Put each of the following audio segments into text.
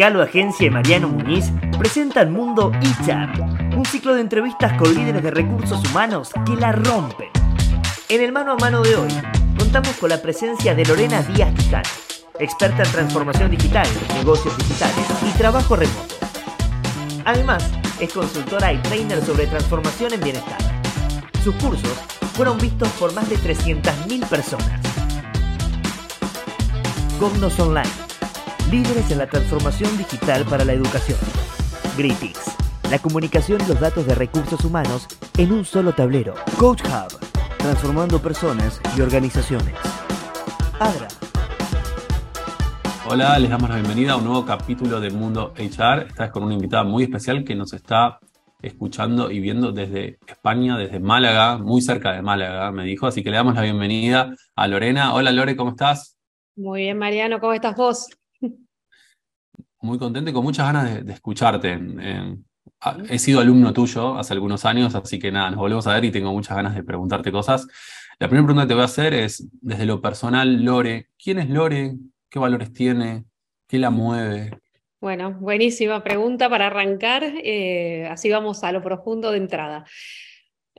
Calo Agencia y Mariano Muñiz presentan Mundo HR, un ciclo de entrevistas con líderes de recursos humanos que la rompen. En el mano a mano de hoy, contamos con la presencia de Lorena Díaz Quijano, experta en transformación digital, negocios digitales y trabajo remoto. Además, es consultora y trainer sobre transformación en bienestar. Sus cursos fueron vistos por más de 300.000 personas. Cognos Online, líderes en la transformación digital para la educación. Gritix, la comunicación y los datos de recursos humanos en un solo tablero. Coach Hub, transformando personas y organizaciones. Adra. Hola, les damos la bienvenida a un nuevo capítulo de Mundo HR. Esta vez con una invitada muy especial que nos está escuchando y viendo desde España, desde Málaga, muy cerca de Málaga, me dijo. Así que le damos la bienvenida a Lorena. Hola Lore, ¿cómo estás? Muy bien, Mariano, ¿cómo estás vos? Muy contento y con muchas ganas de, escucharte. he sido alumno tuyo hace algunos años, así que nada, nos volvemos a ver y tengo muchas ganas de preguntarte cosas. La primera pregunta que te voy a hacer es, desde lo personal, Lore, ¿quién es Lore? ¿Qué valores tiene? ¿Qué la mueve? Bueno, buenísima pregunta para arrancar. Eh, así vamos a lo profundo de entrada.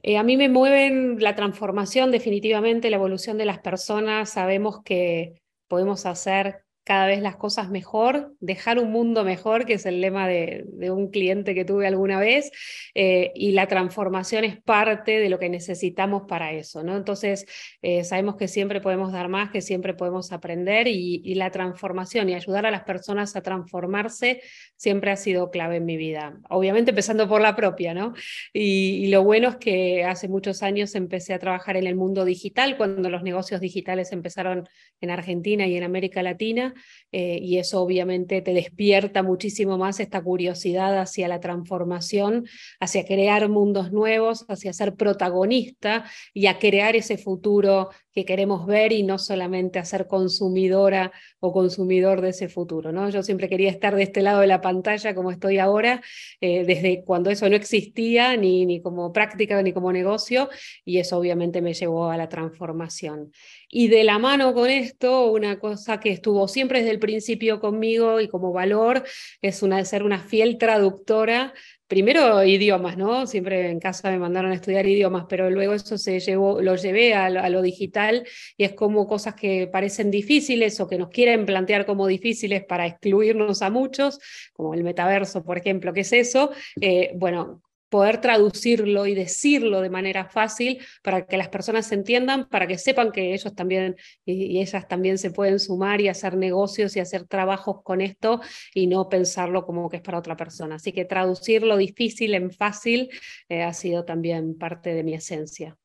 Eh, a mí me mueven la transformación, definitivamente, la evolución de las personas. Sabemos que podemos hacer cada vez las cosas mejor, dejar un mundo mejor, que es el lema de, un cliente que tuve alguna vez, eh, y la transformación es parte de lo que necesitamos para eso, ¿no? Entonces, eh, sabemos que siempre podemos dar más, que siempre podemos aprender, y, la transformación y ayudar a las personas a transformarse siempre ha sido clave en mi vida. Obviamente empezando por la propia, ¿no? Y, y lo bueno es que hace muchos años empecé a trabajar en el mundo digital, cuando los negocios digitales empezaron en Argentina y en América Latina, eh, y eso obviamente te despierta muchísimo más esta curiosidad hacia la transformación, hacia crear mundos nuevos, hacia ser protagonista y a crear ese futuro que queremos ver y no solamente a ser consumidora o consumidor de ese futuro. ¿no? Yo siempre quería estar de este lado de la pantalla como estoy ahora, eh, desde cuando eso no existía, ni, ni como práctica ni como negocio, y eso obviamente me llevó a la transformación. Y de la mano con esto, una cosa que estuvo siempre desde el principio conmigo y como valor es una ser una fiel traductora primero idiomas, ¿no? Siempre en casa me mandaron a estudiar idiomas, pero luego eso se llevó, lo llevé a, a, lo digital y es como cosas que parecen difíciles o que nos quieren plantear como difíciles para excluirnos a muchos, como el metaverso, por ejemplo, ¿qué es eso? Eh, bueno, poder traducirlo y decirlo de manera fácil para que las personas se entiendan, para que sepan que ellos también y, ellas también se pueden sumar y hacer negocios y hacer trabajos con esto y no pensarlo como que es para otra persona. Así que traducirlo difícil en fácil eh, ha sido también parte de mi esencia.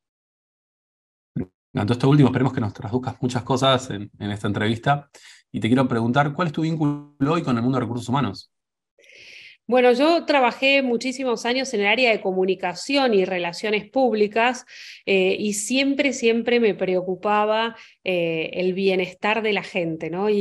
Esto último, esperemos que nos traduzcas muchas cosas en, en esta entrevista. Y te quiero preguntar, ¿cuál es tu vínculo hoy con el mundo de recursos humanos? Bueno, yo trabajé muchísimos años en el área de comunicación y relaciones públicas eh, y siempre, siempre me preocupaba eh, el bienestar de la gente, ¿no? Y,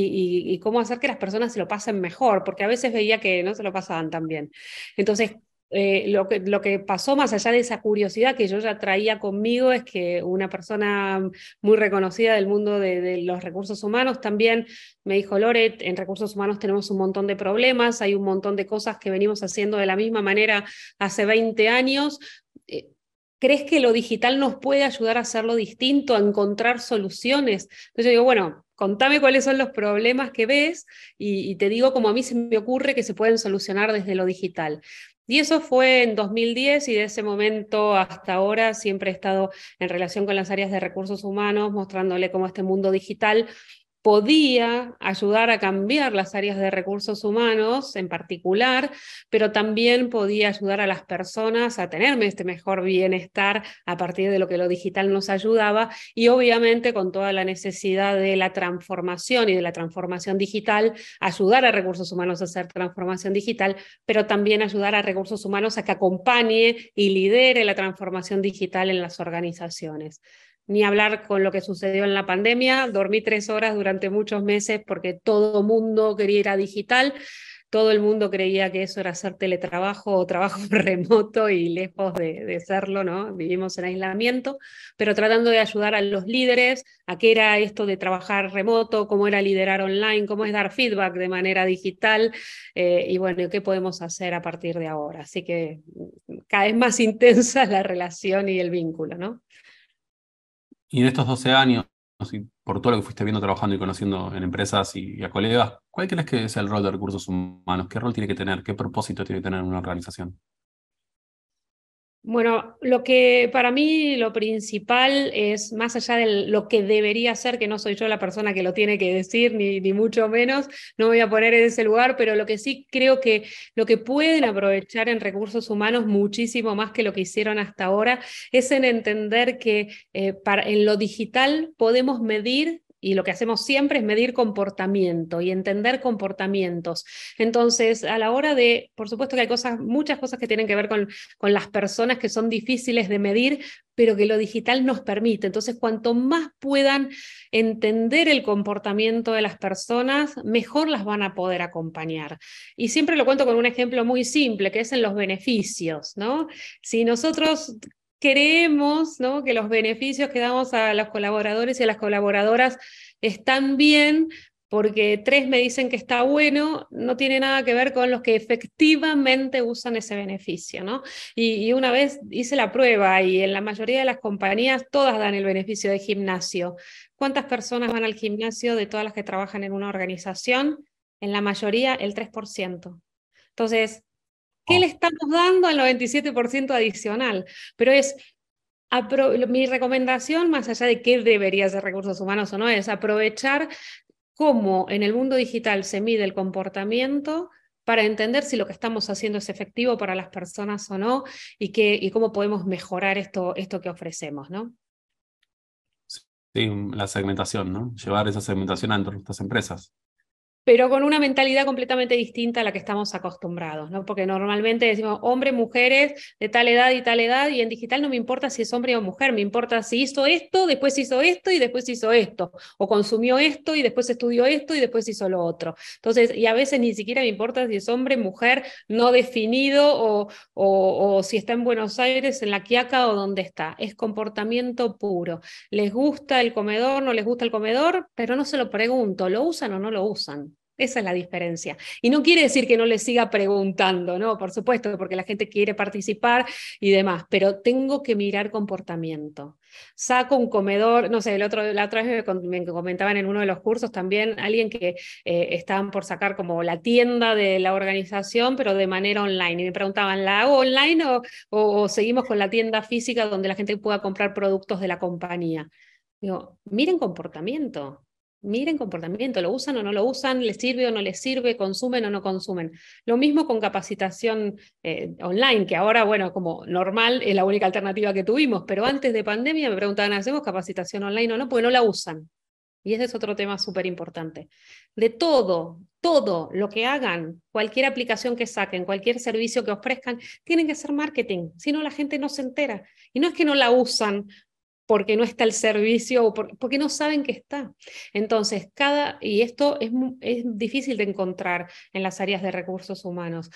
y, cómo hacer que las personas se lo pasen mejor, porque a veces veía que no se lo pasaban tan bien. Entonces, eh, lo, que, pasó más allá de esa curiosidad que yo ya traía conmigo es que una persona muy reconocida del mundo de, los recursos humanos también me dijo, Loret, en recursos humanos tenemos un montón de problemas, hay un montón de cosas que venimos haciendo de la misma manera hace 20 años. Eh, ¿Crees que lo digital nos puede ayudar a hacerlo distinto, a encontrar soluciones? Entonces yo digo, bueno, contame cuáles son los problemas que ves y, y, te digo como a mí se me ocurre que se pueden solucionar desde lo digital. Y eso fue en 2010 y de ese momento hasta ahora siempre he estado en relación con las áreas de recursos humanos, mostrándole cómo este mundo digital podía ayudar a cambiar las áreas de recursos humanos en particular, pero también podía ayudar a las personas a tener este mejor bienestar a partir de lo que lo digital nos ayudaba y obviamente con toda la necesidad de la transformación y de la transformación digital, ayudar a recursos humanos a hacer transformación digital, pero también ayudar a recursos humanos a que acompañe y lidere la transformación digital en las organizaciones ni hablar con lo que sucedió en la pandemia. Dormí tres horas durante muchos meses porque todo mundo quería digital todo el mundo creía que eso era hacer teletrabajo o trabajo remoto y lejos de, de serlo, ¿no? Vivimos en aislamiento, pero tratando de ayudar a los líderes a qué era esto de trabajar remoto, cómo era liderar online, cómo es dar feedback de manera digital eh, y bueno, qué podemos hacer a partir de ahora. Así que mm, cada vez más intensa la relación y el vínculo, ¿no? Y en estos 12 años, por todo lo que fuiste viendo, trabajando y conociendo en empresas y, a colegas, ¿cuál crees que es el rol de recursos humanos? ¿Qué rol tiene que tener? ¿Qué propósito tiene que tener una organización? Bueno, lo que para mí lo principal es, más allá de lo que debería ser, que no soy yo la persona que lo tiene que decir, ni, ni mucho menos, no me voy a poner en ese lugar, pero lo que sí creo que lo que pueden aprovechar en recursos humanos muchísimo más que lo que hicieron hasta ahora es en entender que eh, en lo digital podemos medir y lo que hacemos siempre es medir comportamiento y entender comportamientos. Entonces, a la hora de, por supuesto que hay cosas, muchas cosas que tienen que ver con, con las personas que son difíciles de medir, pero que lo digital nos permite. Entonces, cuanto más puedan entender el comportamiento de las personas, mejor las van a poder acompañar. Y siempre lo cuento con un ejemplo muy simple, que es en los beneficios, ¿no? Si nosotros creemos ¿no? que los beneficios que damos a los colaboradores y a las colaboradoras están bien, porque tres me dicen que está bueno, no tiene nada que ver con los que efectivamente usan ese beneficio, ¿no? Y, una vez hice la prueba y en la mayoría de las compañías todas dan el beneficio de gimnasio. ¿Cuántas personas van al gimnasio de todas las que trabajan en una organización? En la mayoría el 3%. Entonces, ¿Qué le estamos dando al 97% adicional? Pero es, mi recomendación, más allá de qué debería ser recursos humanos o no, es aprovechar cómo en el mundo digital se mide el comportamiento para entender si lo que estamos haciendo es efectivo para las personas o no y, qué, y cómo podemos mejorar esto, esto que ofrecemos, ¿no? Sí, la segmentación, ¿no? Llevar esa segmentación a nuestras empresas pero con una mentalidad completamente distinta a la que estamos acostumbrados, ¿no? Porque normalmente decimos hombres, mujeres de tal edad y tal edad, y en digital no me importa si es hombre o mujer, me importa si hizo esto, después hizo esto y después hizo esto, o consumió esto y después estudió esto y después hizo lo otro. Entonces, y a veces ni siquiera me importa si es hombre, mujer, no definido, o, o, o si está en Buenos Aires, en La Quiaca o donde está. Es comportamiento puro. ¿Les gusta el comedor? ¿No les gusta el comedor? Pero no se lo pregunto, ¿lo usan o no lo usan? Esa es la diferencia. Y no quiere decir que no le siga preguntando, ¿no? Por supuesto, porque la gente quiere participar y demás, pero tengo que mirar comportamiento. Saco un comedor, no sé, el otro, la otra vez me comentaban en uno de los cursos también alguien que eh, estaban por sacar como la tienda de la organización, pero de manera online. Y me preguntaban, ¿la hago online o, o seguimos con la tienda física donde la gente pueda comprar productos de la compañía? Digo, miren comportamiento miren comportamiento, lo usan o no lo usan, les sirve o no les sirve, consumen o no consumen. Lo mismo con capacitación eh, online, que ahora, bueno, como normal es la única alternativa que tuvimos, pero antes de pandemia me preguntaban, ¿hacemos capacitación online o no? Porque no la usan. Y ese es otro tema súper importante. De todo, todo lo que hagan, cualquier aplicación que saquen, cualquier servicio que ofrezcan, tienen que ser marketing, si no la gente no se entera. Y no es que no la usan porque no está el servicio o porque no saben que está. Entonces, cada, y esto es, es difícil de encontrar en las áreas de recursos humanos.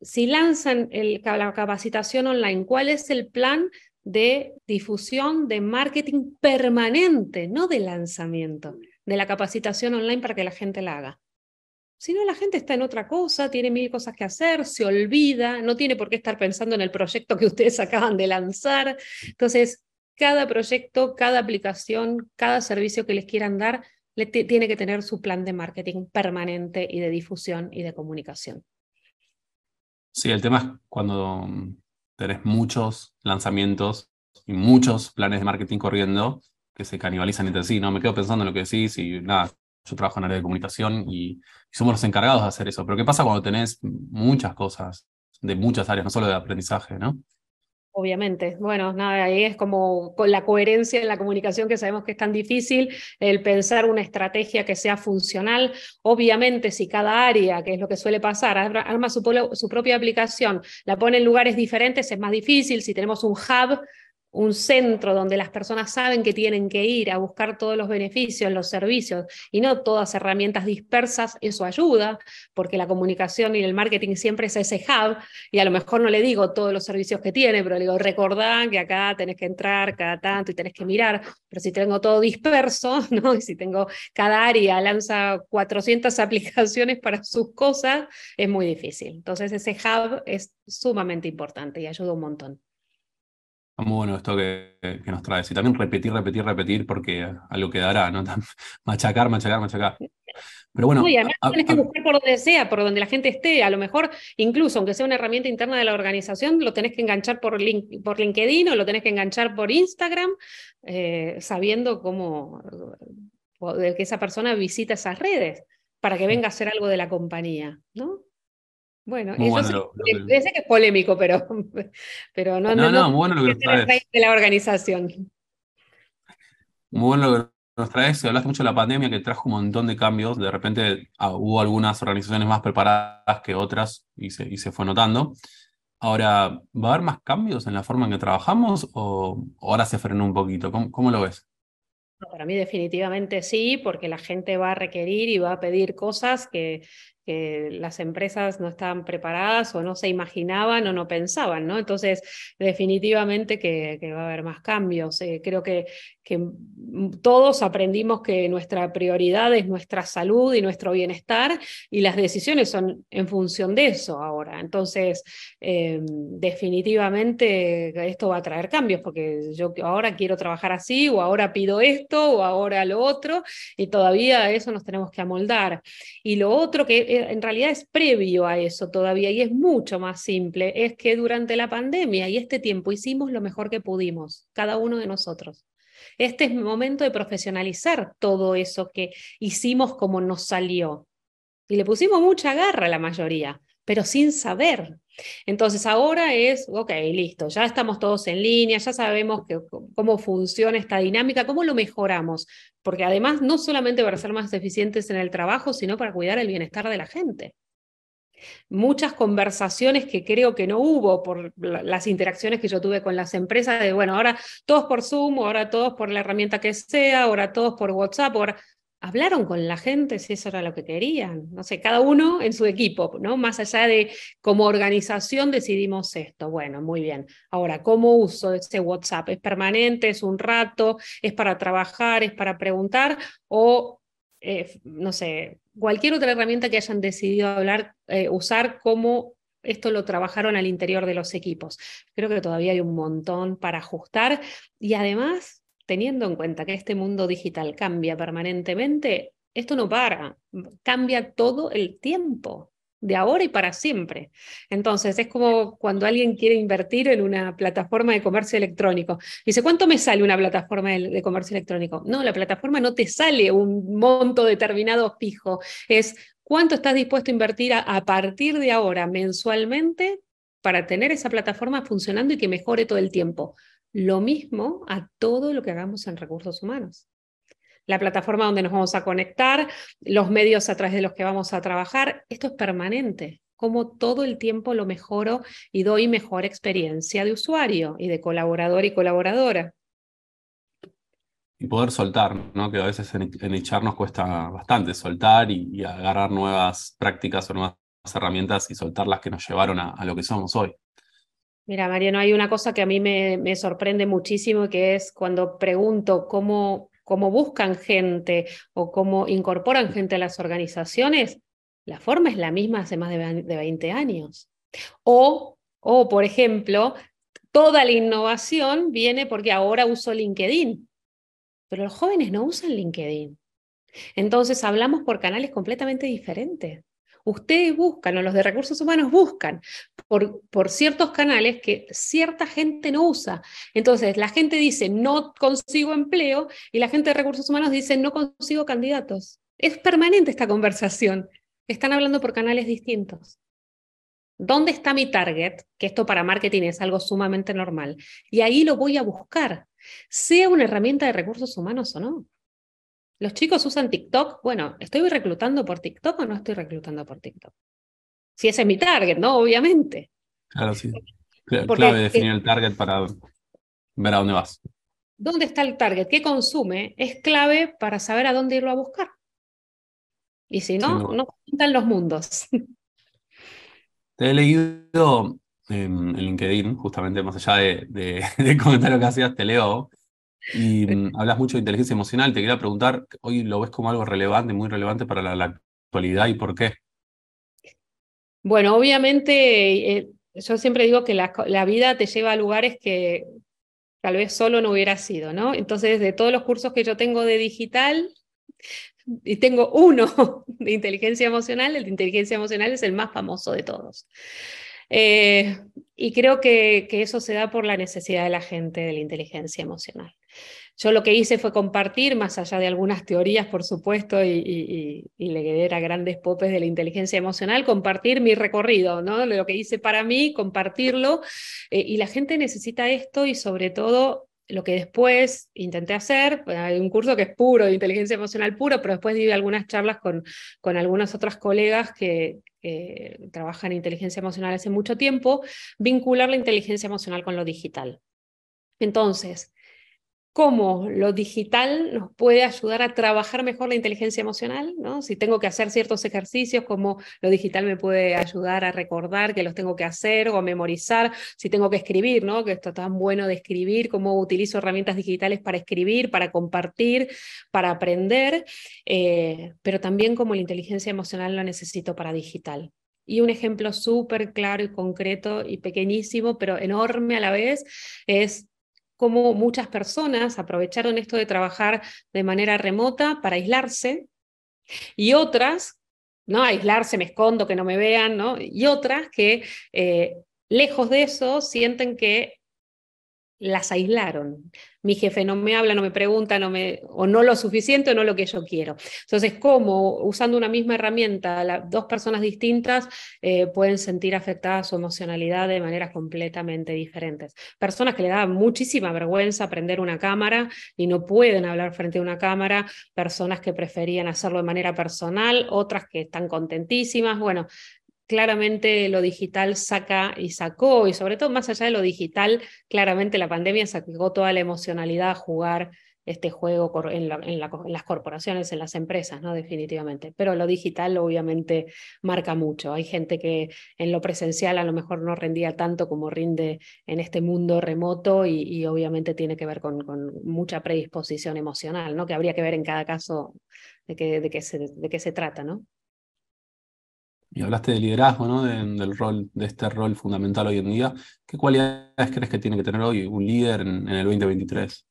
Si lanzan la capacitación online, ¿cuál es el plan de difusión, de marketing permanente, no de lanzamiento, de la capacitación online para que la gente la haga? Si no, la gente está en otra cosa, tiene mil cosas que hacer, se olvida, no tiene por qué estar pensando en el proyecto que ustedes acaban de lanzar. Entonces, cada proyecto, cada aplicación, cada servicio que les quieran dar, le tiene que tener su plan de marketing permanente y de difusión y de comunicación. Sí, el tema es cuando tenés muchos lanzamientos y muchos planes de marketing corriendo que se canibalizan entre sí, ¿no? Me quedo pensando en lo que decís y nada, yo trabajo en área de comunicación y, somos los encargados de hacer eso. Pero ¿qué pasa cuando tenés muchas cosas de muchas áreas, no solo de aprendizaje, ¿no? Obviamente, bueno, nada, ahí es como con la coherencia en la comunicación que sabemos que es tan difícil, el pensar una estrategia que sea funcional. Obviamente, si cada área, que es lo que suele pasar, arma su, su propia aplicación, la pone en lugares diferentes, es más difícil. Si tenemos un hub, un centro donde las personas saben que tienen que ir a buscar todos los beneficios, los servicios y no todas herramientas dispersas, eso ayuda, porque la comunicación y el marketing siempre es ese hub y a lo mejor no le digo todos los servicios que tiene, pero le digo, recordá que acá tenés que entrar cada tanto y tenés que mirar, pero si tengo todo disperso, ¿no? Y si tengo cada área lanza 400 aplicaciones para sus cosas, es muy difícil. Entonces ese hub es sumamente importante y ayuda un montón. Muy bueno esto que, que, nos traes. Y también repetir, repetir, repetir, porque algo quedará, ¿no? machacar, machacar, machacar. Pero bueno. y además tienes que buscar por donde sea, por donde la gente esté. A lo mejor, incluso aunque sea una herramienta interna de la organización, lo tenés que enganchar por, link, por LinkedIn o lo tenés que enganchar por Instagram, eh, sabiendo cómo de que esa persona visita esas redes para que venga a hacer algo de la compañía, ¿no? Bueno, eso sí, que es polémico, pero, pero no, no, no, muy bueno lo que nos traes. de la organización. Muy bueno lo que nos traes. Hablaste mucho de la pandemia que trajo un montón de cambios. De repente ah, hubo algunas organizaciones más preparadas que otras y se, y se fue notando. Ahora, ¿va a haber más cambios en la forma en que trabajamos o ahora se frenó un poquito? ¿Cómo, cómo lo ves? Para mí definitivamente sí, porque la gente va a requerir y va a pedir cosas que que las empresas no estaban preparadas o no se imaginaban o no pensaban, ¿no? Entonces, definitivamente que, va a haber más cambios. Eh, creo que, todos aprendimos que nuestra prioridad es nuestra salud y nuestro bienestar y las decisiones son en función de eso ahora. Entonces, eh, definitivamente esto va a traer cambios porque yo ahora quiero trabajar así o ahora pido esto o ahora lo otro y todavía eso nos tenemos que amoldar. Y lo otro que en realidad es previo a eso todavía y es mucho más simple, es que durante la pandemia y este tiempo hicimos lo mejor que pudimos, cada uno de nosotros. Este es el momento de profesionalizar todo eso que hicimos como nos salió. Y le pusimos mucha garra a la mayoría, pero sin saber. Entonces ahora es, ok, listo, ya estamos todos en línea, ya sabemos que, cómo funciona esta dinámica, cómo lo mejoramos, porque además no solamente para ser más eficientes en el trabajo, sino para cuidar el bienestar de la gente. Muchas conversaciones que creo que no hubo por las interacciones que yo tuve con las empresas, de bueno, ahora todos por Zoom, ahora todos por la herramienta que sea, ahora todos por WhatsApp, ahora hablaron con la gente si eso era lo que querían. No sé, cada uno en su equipo, ¿no? Más allá de como organización decidimos esto. Bueno, muy bien. Ahora, ¿cómo uso ese WhatsApp? ¿Es permanente? ¿Es un rato? ¿Es para trabajar? ¿Es para preguntar? O, eh, no sé, cualquier otra herramienta que hayan decidido hablar, eh, usar como esto lo trabajaron al interior de los equipos. Creo que todavía hay un montón para ajustar y además teniendo en cuenta que este mundo digital cambia permanentemente, esto no para, cambia todo el tiempo, de ahora y para siempre. Entonces, es como cuando alguien quiere invertir en una plataforma de comercio electrónico. Dice, ¿cuánto me sale una plataforma de, comercio electrónico? No, la plataforma no te sale un monto determinado fijo, es cuánto estás dispuesto a invertir a partir de ahora mensualmente para tener esa plataforma funcionando y que mejore todo el tiempo lo mismo a todo lo que hagamos en recursos humanos. La plataforma donde nos vamos a conectar, los medios a través de los que vamos a trabajar, esto es permanente. Como todo el tiempo lo mejoro y doy mejor experiencia de usuario y de colaborador y colaboradora. Y poder soltar, ¿no? que a veces en, echar nos cuesta bastante soltar y, agarrar nuevas prácticas o nuevas herramientas y soltar las que nos llevaron a lo que somos hoy. Mira, Mariano, hay una cosa que a mí me, sorprende muchísimo, que es cuando pregunto cómo, cómo buscan gente o cómo incorporan gente a las organizaciones, la forma es la misma hace más de 20 años. O, o, por ejemplo, toda la innovación viene porque ahora uso LinkedIn, pero los jóvenes no usan LinkedIn. Entonces hablamos por canales completamente diferentes. Ustedes buscan, o los de recursos humanos buscan por, por ciertos canales que cierta gente no usa. Entonces, la gente dice, no consigo empleo, y la gente de recursos humanos dice, no consigo candidatos. Es permanente esta conversación. Están hablando por canales distintos. ¿Dónde está mi target? Que esto para marketing es algo sumamente normal. Y ahí lo voy a buscar, sea una herramienta de recursos humanos o no. ¿Los chicos usan TikTok? Bueno, ¿estoy reclutando por TikTok o no estoy reclutando por TikTok? Si ese es mi target, ¿no? Obviamente. Claro, sí. Clave definir el target para ver a dónde vas. ¿Dónde está el target? ¿Qué consume? Es clave para saber a dónde irlo a buscar. Y si no, no están los mundos. Te he leído en, LinkedIn, justamente más allá de, de, del comentario que hacías, te leo. Y mm, hablas mucho de inteligencia emocional. Te quería preguntar, hoy lo ves como algo relevante, muy relevante para la, actualidad y por qué. Bueno, obviamente, eh, yo siempre digo que la, la, vida te lleva a lugares que tal vez solo no hubiera sido, ¿no? Entonces, de todos los cursos que yo tengo de digital, y tengo uno de inteligencia emocional, el de inteligencia emocional es el más famoso de todos. Eh, y creo que, que, eso se da por la necesidad de la gente de la inteligencia emocional. Yo lo que hice fue compartir, más allá de algunas teorías, por supuesto, y, y, leer a grandes popes de la inteligencia emocional, compartir mi recorrido, ¿no? Lo que hice para mí, compartirlo. Eh, y la gente necesita esto y sobre todo lo que después intenté hacer, hay un curso que es puro, de inteligencia emocional puro, pero después di algunas charlas con, con algunas otras colegas que, trabajan en inteligencia emocional hace mucho tiempo, vincular la inteligencia emocional con lo digital. Entonces, cómo lo digital nos puede ayudar a trabajar mejor la inteligencia emocional, ¿no? Si tengo que hacer ciertos ejercicios, cómo lo digital me puede ayudar a recordar que los tengo que hacer o memorizar, si tengo que escribir, ¿no? Que esto tan bueno de escribir, cómo utilizo herramientas digitales para escribir, para compartir, para aprender, eh, pero también cómo la inteligencia emocional la necesito para digital. Y un ejemplo súper claro y concreto y pequeñísimo, pero enorme a la vez, es cómo muchas personas aprovecharon esto de trabajar de manera remota para aislarse y otras, ¿no? Aislarse, me escondo, que no me vean, ¿no? Y otras que eh, lejos de eso sienten que las aislaron. Mi jefe no me habla, no me pregunta, no me, o no lo suficiente o no lo que yo quiero. Entonces, ¿cómo usando una misma herramienta, dos personas distintas eh, pueden sentir afectada su emocionalidad de maneras completamente diferentes? Personas que le da muchísima vergüenza prender una cámara y no pueden hablar frente a una cámara, personas que preferían hacerlo de manera personal, otras que están contentísimas. Bueno, claramente lo digital saca y sacó, y sobre todo más allá de lo digital, claramente la pandemia sacó toda la emocionalidad a jugar este juego en, las corporaciones, en las empresas, ¿no? Definitivamente. Pero lo digital obviamente marca mucho. Hay gente que en lo presencial a lo mejor no rendía tanto como rinde en este mundo remoto y, obviamente tiene que ver con, mucha predisposición emocional, ¿no? Que habría que ver en cada caso de qué, se, se trata, ¿no? Y hablaste de liderazgo, ¿no? del rol, de este rol fundamental hoy en día. ¿Qué cualidades crees que tiene que tener hoy un líder en, el 2023?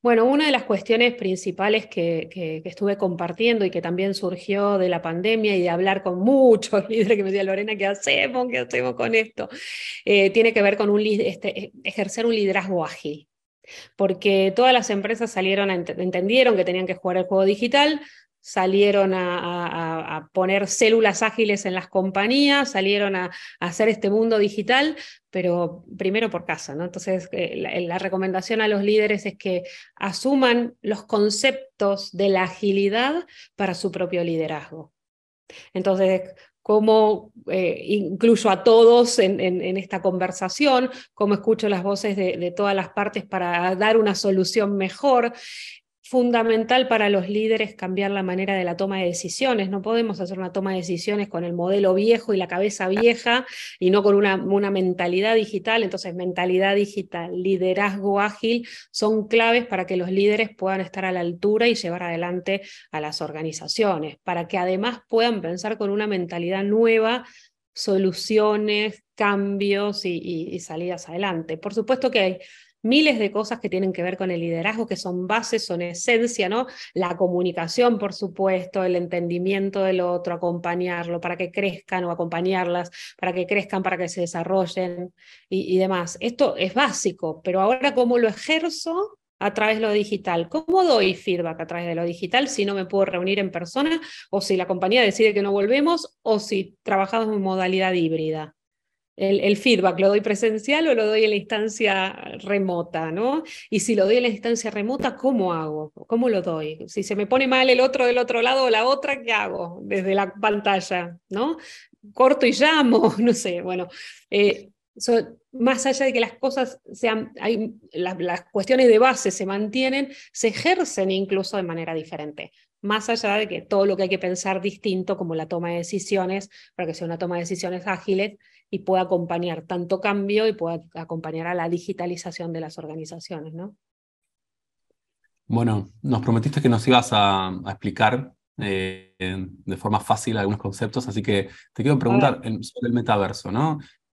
Bueno, una de las cuestiones principales que, que, estuve compartiendo y que también surgió de la pandemia y de hablar con muchos líderes que me decían, Lorena, ¿qué hacemos? ¿Qué hacemos con esto? Eh, tiene que ver con este, ejercer un liderazgo ágil. Porque todas las empresas salieron, entendieron que tenían que jugar el juego digital, salieron a, poner células ágiles en las compañías, salieron a, hacer este mundo digital, pero primero por casa, ¿no? Entonces, eh, la, recomendación a los líderes es que asuman los conceptos de la agilidad para su propio liderazgo. Entonces, cómo eh, incluyo a todos en, esta conversación, cómo escucho las voces de, todas las partes para dar una solución mejor fundamental para los líderes cambiar la manera de la toma de decisiones. No podemos hacer una toma de decisiones con el modelo viejo y la cabeza vieja y no con una, mentalidad digital. Entonces, mentalidad digital, liderazgo ágil son claves para que los líderes puedan estar a la altura y llevar adelante a las organizaciones, para que además puedan pensar con una mentalidad nueva soluciones, cambios y salidas adelante. Por supuesto que hay miles de cosas que tienen que ver con el liderazgo, que son bases, son esencia, ¿no? La comunicación, por supuesto, el entendimiento del otro, acompañarlo para que crezcan o acompañarlas, para que crezcan, para que se desarrollen y, demás. Esto es básico, pero ahora cómo lo ejerzo a través de lo digital. ¿Cómo doy feedback a través de lo digital si no me puedo reunir en persona o si la compañía decide que no volvemos o si trabajamos en modalidad híbrida? El, feedback, ¿lo doy presencial o lo doy en la instancia remota? ¿no? Y si lo doy en la instancia remota, ¿cómo hago? ¿Cómo lo doy? Si se me pone mal el otro del otro lado o la otra, ¿qué hago desde la pantalla? ¿no? Corto y llamo, no sé, bueno. Eh, más allá de que las cosas sean, hay, las, cuestiones de base se mantienen, se ejercen incluso de manera diferente. Más allá de que todo lo que hay que pensar distinto, como la toma de decisiones, para que sea una toma de decisiones ágiles y pueda acompañar tanto cambio y pueda acompañar a la digitalización de las organizaciones, ¿no? Bueno, nos prometiste que nos ibas a, explicar eh, de forma fácil algunos conceptos, así que te quiero preguntar sobre el metaverso, ¿no?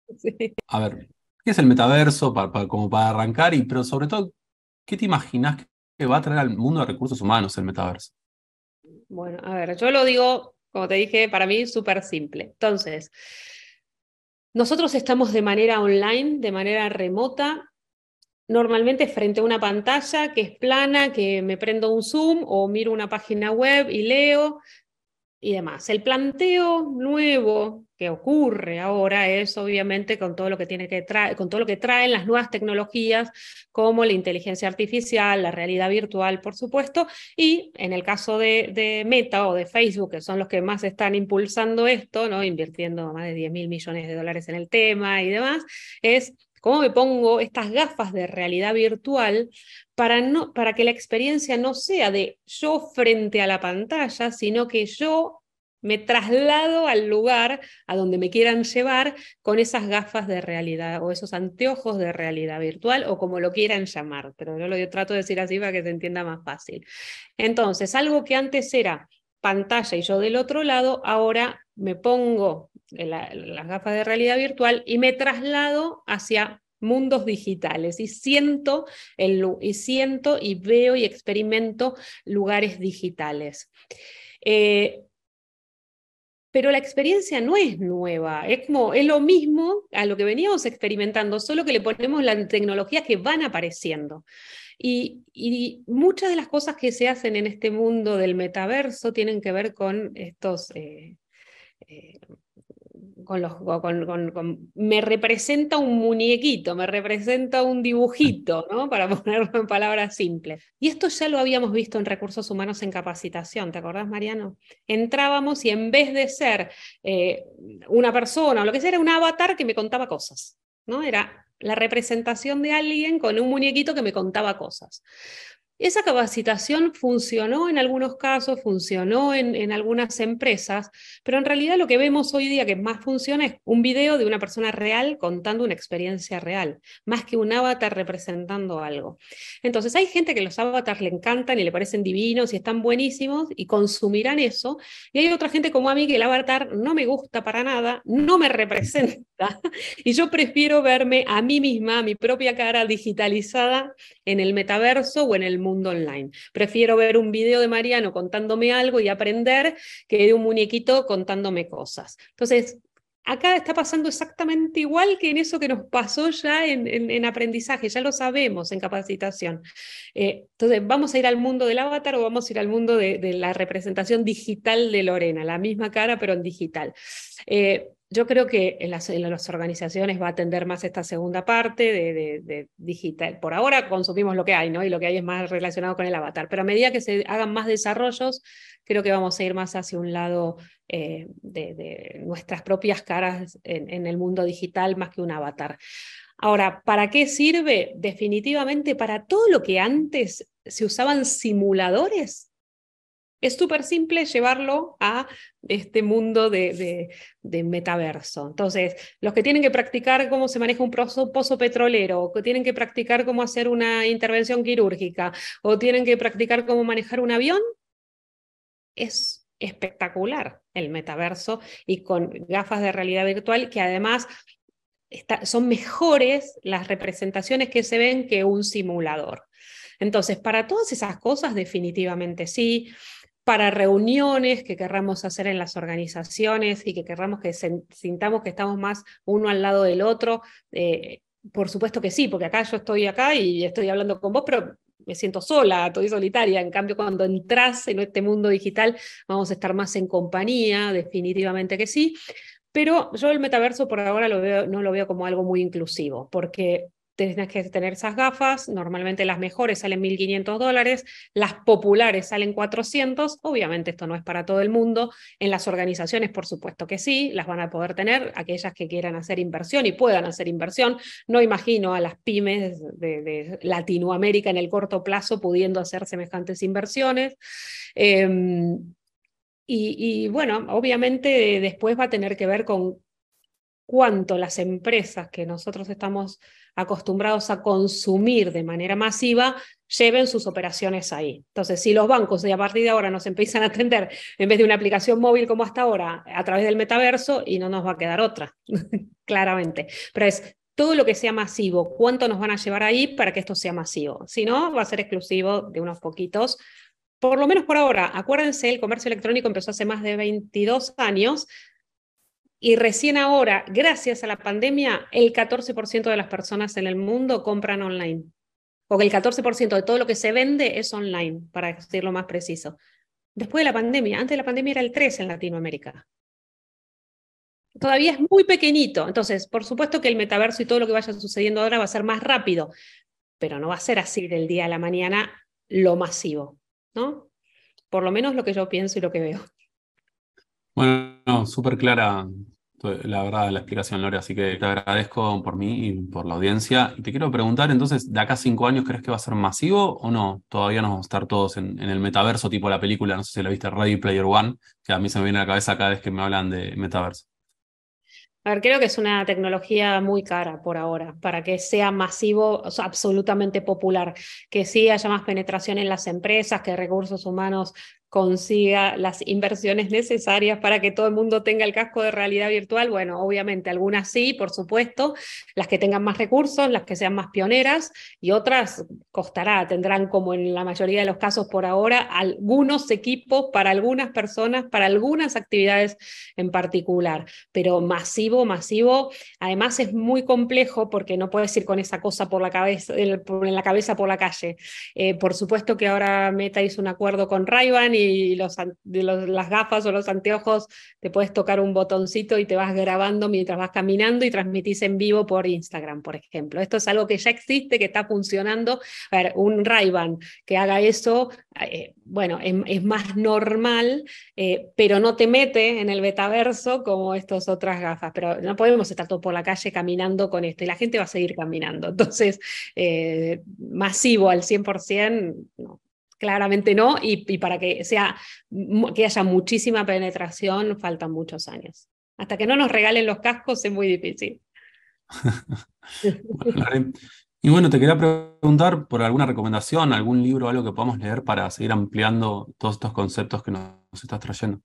A ver, ¿qué es el metaverso para, como para arrancar? Y, pero sobre todo, ¿qué te imaginas que va a traer al mundo de recursos humanos el metaverso? Bueno, a ver, yo lo digo, como te dije, para mí súper simple. Entonces, nosotros estamos de manera online, de manera remota, normalmente frente a una pantalla que es plana, que me prendo un Zoom o miro una página web y leo y demás. El planteo nuevo que ocurre ahora es obviamente con todo lo que tiene que traer, con todo lo que traen las nuevas tecnologías como la inteligencia artificial, la realidad virtual, por supuesto, y en el caso de, Meta o de Facebook, que son los que más están impulsando esto, ¿no? invirtiendo más de 10 mil millones de dólares en el tema y demás, es cómo me pongo estas gafas de realidad virtual para, no, para que la experiencia no sea de yo frente a la pantalla, sino que yo me traslado al lugar a donde me quieran llevar con esas gafas de realidad o esos anteojos de realidad virtual o como lo quieran llamar, pero yo lo trato de decir así para que se entienda más fácil. Entonces, algo que antes era pantalla y yo del otro lado, ahora me pongo las gafas de realidad virtual y me traslado hacia mundos digitales y siento, el, y siento y veo y experimento lugares digitales. Eh, pero la experiencia no es nueva, es, lo mismo a lo que veníamos experimentando, solo que le ponemos las tecnologías que van apareciendo. Y, muchas de las cosas que se hacen en este mundo del metaverso tienen que ver con estos eh, eh, con los, me representa un muñequito, me representa un dibujito, ¿no? Para ponerlo en palabras simples. Y esto ya lo habíamos visto en recursos humanos en capacitación, ¿te acordás, Mariano? Entrábamos y en vez de ser eh, una persona o lo que sea, era un avatar que me contaba cosas, ¿no? Era la representación de alguien con un muñequito que me contaba cosas. Esa capacitación funcionó en algunos casos, funcionó en, algunas empresas, pero en realidad lo que vemos hoy día que más funciona es un video de una persona real contando una experiencia real, más que un avatar representando algo. Entonces hay gente que los avatars le encantan y le parecen divinos y están buenísimos y consumirán eso, y hay otra gente como a mí que el avatar no me gusta para nada, no me representa, y yo prefiero verme a mí misma, a mi propia cara digitalizada en el metaverso o en el mundo online. Prefiero ver un video de Mariano contándome algo y aprender que de un muñequito contándome cosas. Entonces, acá está pasando exactamente igual que en eso que nos pasó ya en, aprendizaje, ya lo sabemos en capacitación. Eh, entonces, ¿vamos a ir al mundo del avatar o vamos a ir al mundo de, la representación digital de Lorena? La misma cara, pero en digital. Eh, yo creo que en las, organizaciones va a atender más esta segunda parte de, digital. Por ahora consumimos lo que hay, ¿no? Y lo que hay es más relacionado con el avatar. Pero a medida que se hagan más desarrollos, creo que vamos a ir más hacia un lado eh, de, nuestras propias caras en, en el mundo digital más que un avatar. Ahora, ¿para qué sirve? Definitivamente para todo lo que antes se usaban simuladores es súper simple llevarlo a este mundo de, metaverso. Entonces, los que tienen que practicar cómo se maneja un pozo, petrolero, o tienen que practicar cómo hacer una intervención quirúrgica, o tienen que practicar cómo manejar un avión, es espectacular el metaverso y con gafas de realidad virtual que además son mejores las representaciones que se ven que un simulador. Entonces, para todas esas cosas, definitivamente sí para reuniones que querramos hacer en las organizaciones y que querramos que sintamos que estamos más uno al lado del otro. Eh, por supuesto que sí, porque acá yo estoy acá y estoy hablando con vos, pero me siento sola, estoy solitaria. En cambio, cuando entras en este mundo digital, vamos a estar más en compañía, definitivamente que sí. Pero yo el metaverso por ahora lo veo, no lo veo como algo muy inclusivo, porque Tienes que tener esas gafas, normalmente las mejores salen 1.500 dólares, las populares salen 400, obviamente esto no es para todo el mundo, en las organizaciones por supuesto que sí, las van a poder tener aquellas que quieran hacer inversión y puedan hacer inversión, no imagino a las pymes de, Latinoamérica en el corto plazo pudiendo hacer semejantes inversiones. Em, y, bueno, obviamente después va a tener que ver con cuánto las empresas que nosotros estamos acostumbrados a consumir de manera masiva lleven sus operaciones ahí. Entonces, si los bancos a partir de ahora nos empiezan a atender en vez de una aplicación móvil como hasta ahora a través del metaverso y no nos va a quedar otra, claramente. Pero es todo lo que sea masivo, cuánto nos van a llevar ahí para que esto sea masivo. Si no, va a ser exclusivo de unos poquitos. Por lo menos por ahora, acuérdense, el comercio electrónico empezó hace más de 22 años y recién ahora, gracias a la pandemia, el 14% de las personas en el mundo compran online. Porque el 14% de todo lo que se vende es online, para decirlo más preciso. Después de la pandemia, antes de la pandemia era el 3 en Latinoamérica. Todavía es muy pequeñito. Entonces, por supuesto que el metaverso y todo lo que vaya sucediendo ahora va a ser más rápido, pero no va a ser así del día a la mañana lo masivo, ¿no? Por lo menos lo que yo pienso y lo que veo. Bueno, súper clara la verdad la explicación, Lore, así que te agradezco por mí y por la audiencia. Y te quiero preguntar, entonces, ¿de acá a cinco años crees que va a ser masivo o no? Todavía no vamos a estar todos en, el metaverso, tipo la película, no sé si la viste, Ready Player One, que a mí se me viene a la cabeza cada vez que me hablan de metaverso. A ver, creo que es una tecnología muy cara por ahora, para que sea masivo, absolutamente popular, que sí haya más penetración en las empresas, que recursos humanos consiga las inversiones necesarias para que todo el mundo tenga el casco de realidad virtual. Bueno, obviamente algunas sí, por supuesto, las que tengan más recursos, las que sean más pioneras y otras costará, tendrán como en la mayoría de los casos por ahora algunos equipos para algunas personas, para algunas actividades en particular, pero masivo, masivo, además es muy complejo porque no puedes ir con esa cosa por la cabeza, en la cabeza por la calle. Eh, por supuesto que ahora Meta hizo un acuerdo con ray y y los, las gafas o los anteojos, te puedes tocar un botoncito y te vas grabando mientras vas caminando y transmitís en vivo por Instagram, por ejemplo. Esto es algo que ya existe, que está funcionando. A ver, un ray que haga eso, eh, bueno, es, más normal, eh, pero no te mete en el metaverso como estas otras gafas. Pero no podemos estar todo por la calle caminando con esto y la gente va a seguir caminando. Entonces, eh, masivo al 100%, no, Claramente no, y, para que, sea, que haya muchísima penetración faltan muchos años. Hasta que no nos regalen los cascos es muy difícil. y bueno, te quería preguntar por alguna recomendación, algún libro, algo que podamos leer para seguir ampliando todos estos conceptos que nos estás trayendo.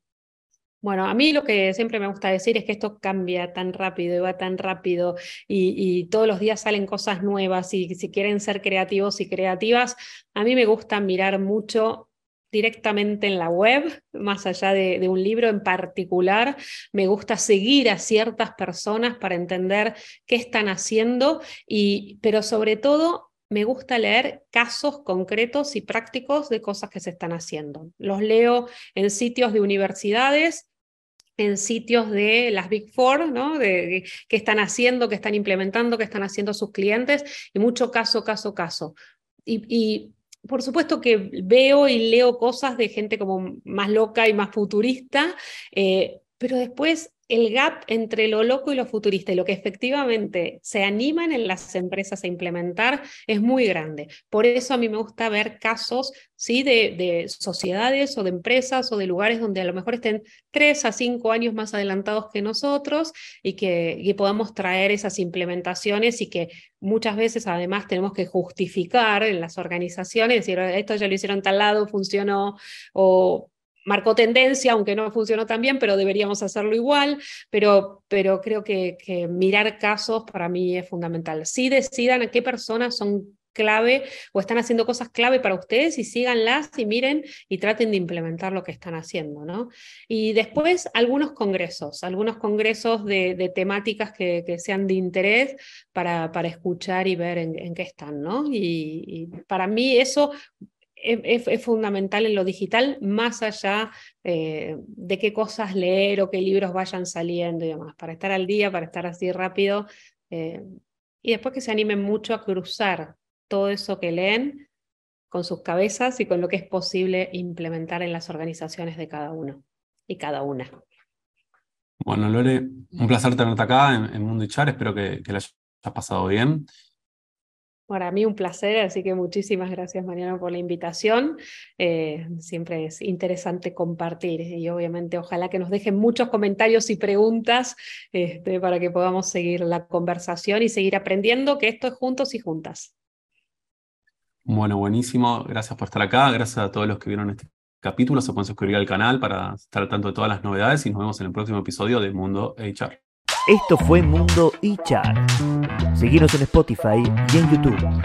Bueno, a mí lo que siempre me gusta decir es que esto cambia tan rápido y va tan rápido y, todos los días salen cosas nuevas y si quieren ser creativos y creativas, a mí me gusta mirar mucho directamente en la web, más allá de, un libro en particular. Me gusta seguir a ciertas personas para entender qué están haciendo, y, pero sobre todo me gusta leer casos concretos y prácticos de cosas que se están haciendo. Los leo en sitios de universidades en sitios de las Big Four, ¿no? De, qué están haciendo, qué están implementando, qué están haciendo sus clientes, y mucho caso, caso, caso. Y, por supuesto que veo y leo cosas de gente como más loca y más futurista, eh, pero después el gap entre lo loco y lo futurista y lo que efectivamente se animan en las empresas a implementar es muy grande. Por eso a mí me gusta ver casos ¿sí? de, sociedades o de empresas o de lugares donde a lo mejor estén tres a cinco años más adelantados que nosotros y que, podamos traer esas implementaciones y que muchas veces además tenemos que justificar en las organizaciones, decir, esto ya lo hicieron tal lado, funcionó, o marcó tendencia, aunque no funcionó tan bien, pero deberíamos hacerlo igual, pero, pero creo que, mirar casos para mí es fundamental. Sí decidan a qué personas son clave o están haciendo cosas clave para ustedes y síganlas y miren y traten de implementar lo que están haciendo, ¿no? Y después algunos congresos, algunos congresos de, temáticas que, que, sean de interés para, para escuchar y ver en, qué están, ¿no? Y, para mí eso es, fundamental en lo digital, más allá eh, de qué cosas leer o qué libros vayan saliendo y demás. Para estar al día, para estar así rápido, eh, y después que se animen mucho a cruzar todo eso que leen con sus cabezas y con lo que es posible implementar en las organizaciones de cada uno y cada una. Bueno, Lore, un placer tenerte acá en, Mundo Char. Espero que, que hayas pasado bien. Para mí un placer, así que muchísimas gracias Mariano por la invitación. Eh, siempre es interesante compartir y obviamente ojalá que nos dejen muchos comentarios y preguntas este, para que podamos seguir la conversación y seguir aprendiendo que esto es juntos y juntas. Bueno, buenísimo. Gracias por estar acá. Gracias a todos los que vieron este capítulo. Se pueden suscribir al canal para estar al tanto de todas las novedades y nos vemos en el próximo episodio de Mundo HR. Esto fue Mundo HR. Seguinos en Spotify y en YouTube.